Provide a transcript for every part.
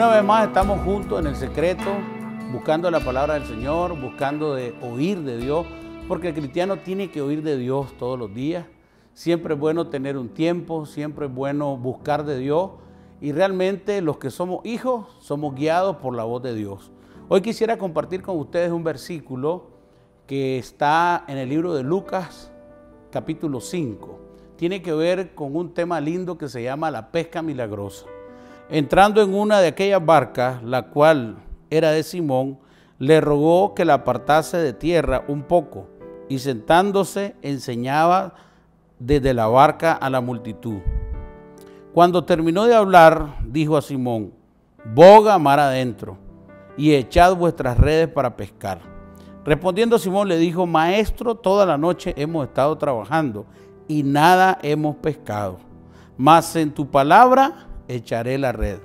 Una vez más estamos juntos en el secreto, buscando la palabra del Señor, buscando de oír de Dios, porque el cristiano tiene que oír de Dios todos los días. Siempre es bueno tener un tiempo, siempre es bueno buscar de Dios y realmente los que somos hijos somos guiados por la voz de Dios. Hoy quisiera compartir con ustedes un versículo que está en el libro de Lucas capítulo 5. Tiene que ver con un tema lindo que se llama la pesca milagrosa. Entrando en una de aquellas barcas, la cual era de Simón, le rogó que la apartase de tierra un poco y sentándose enseñaba desde la barca a la multitud. Cuando terminó de hablar, dijo a Simón, boga mar adentro y echad vuestras redes para pescar. Respondiendo Simón le dijo, Maestro, toda la noche hemos estado trabajando y nada hemos pescado, mas en tu palabra echaré la red.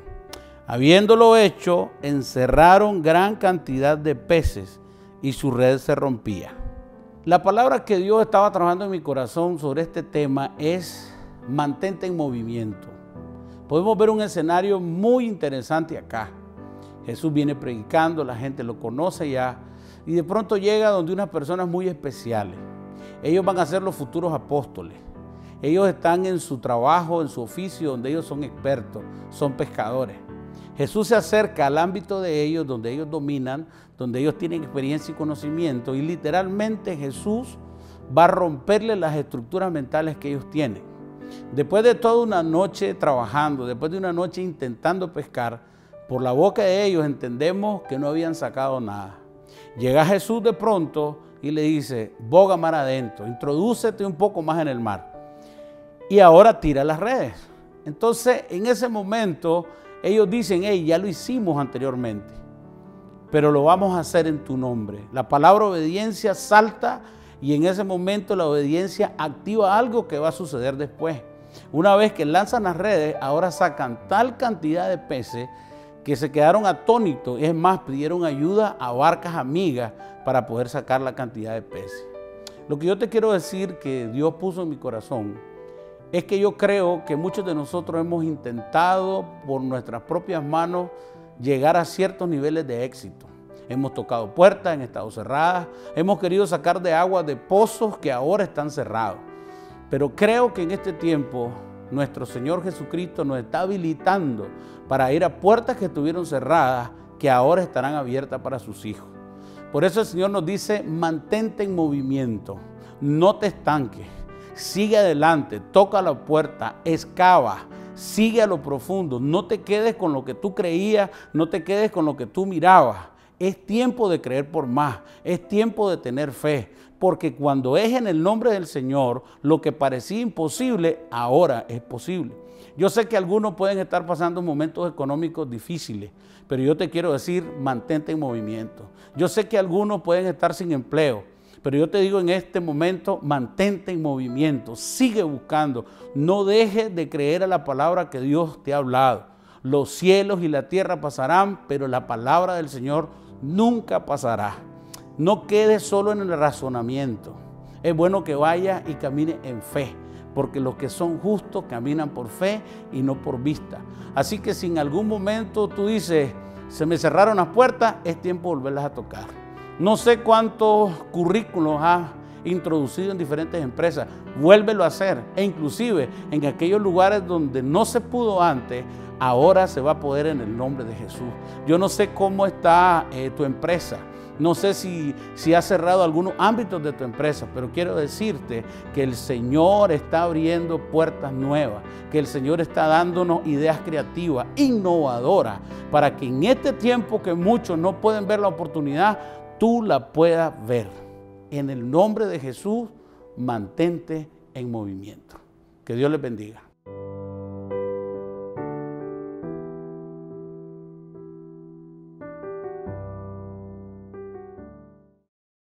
Habiéndolo hecho, encerraron gran cantidad de peces y su red se rompía. La palabra que Dios estaba trabajando en mi corazón sobre este tema es mantente en movimiento. Podemos ver un escenario muy interesante acá. Jesús viene predicando, la gente lo conoce ya, y de pronto llega donde unas personas muy especiales. Ellos van a ser los futuros apóstoles. Ellos están en su trabajo, en su oficio, donde ellos son expertos, son pescadores. Jesús se acerca al ámbito de ellos, donde ellos dominan, donde ellos tienen experiencia y conocimiento, y literalmente Jesús va a romperle las estructuras mentales que ellos tienen. Después de toda una noche trabajando, después de una noche intentando pescar, por la boca de ellos entendemos que no habían sacado nada. Llega Jesús de pronto y le dice, boga mar adentro, introdúcete un poco más en el mar. Y ahora tira las redes. Entonces, en ese momento, ellos dicen, hey, ya lo hicimos anteriormente, pero lo vamos a hacer en tu nombre. La palabra obediencia salta y en ese momento la obediencia activa algo que va a suceder después. Una vez que lanzan las redes, ahora sacan tal cantidad de peces que se quedaron atónitos. Es más, pidieron ayuda a barcas amigas para poder sacar la cantidad de peces. Lo que yo te quiero decir que Dios puso en mi corazón es que yo creo que muchos de nosotros hemos intentado por nuestras propias manos llegar a ciertos niveles de éxito. Hemos tocado puertas en estado cerradas, hemos querido sacar de agua de pozos que ahora están cerrados. Pero creo que en este tiempo nuestro Señor Jesucristo nos está habilitando para ir a puertas que estuvieron cerradas, que ahora estarán abiertas para sus hijos. Por eso el Señor nos dice, mantente en movimiento, no te estanques, sigue adelante, toca la puerta, excava, sigue a lo profundo, no te quedes con lo que tú creías, no te quedes con lo que tú mirabas. Es tiempo de creer por más, es tiempo de tener fe, porque cuando es en el nombre del Señor, lo que parecía imposible, ahora es posible. Yo sé que algunos pueden estar pasando momentos económicos difíciles, pero yo te quiero decir, mantente en movimiento. Yo sé que algunos pueden estar sin empleo, pero yo te digo en este momento, mantente en movimiento, sigue buscando, no dejes de creer a la palabra que Dios te ha hablado. Los cielos y la tierra pasarán, pero la palabra del Señor nunca pasará. No quedes solo en el razonamiento. Es bueno que vaya y camine en fe, porque los que son justos caminan por fe y no por vista. Así que si en algún momento tú dices, se me cerraron las puertas, es tiempo de volverlas a tocar. No sé cuántos currículos has introducido en diferentes empresas, vuélvelo a hacer. E inclusive en aquellos lugares donde no se pudo antes, ahora se va a poder en el nombre de Jesús. Yo no sé cómo está eh, tu empresa. No sé si, si has cerrado algunos ámbitos de tu empresa, pero quiero decirte que el Señor está abriendo puertas nuevas, que el Señor está dándonos ideas creativas, innovadoras, para que en este tiempo que muchos no pueden ver la oportunidad, tú la puedas ver. En el nombre de Jesús, mantente en movimiento. Que Dios les bendiga.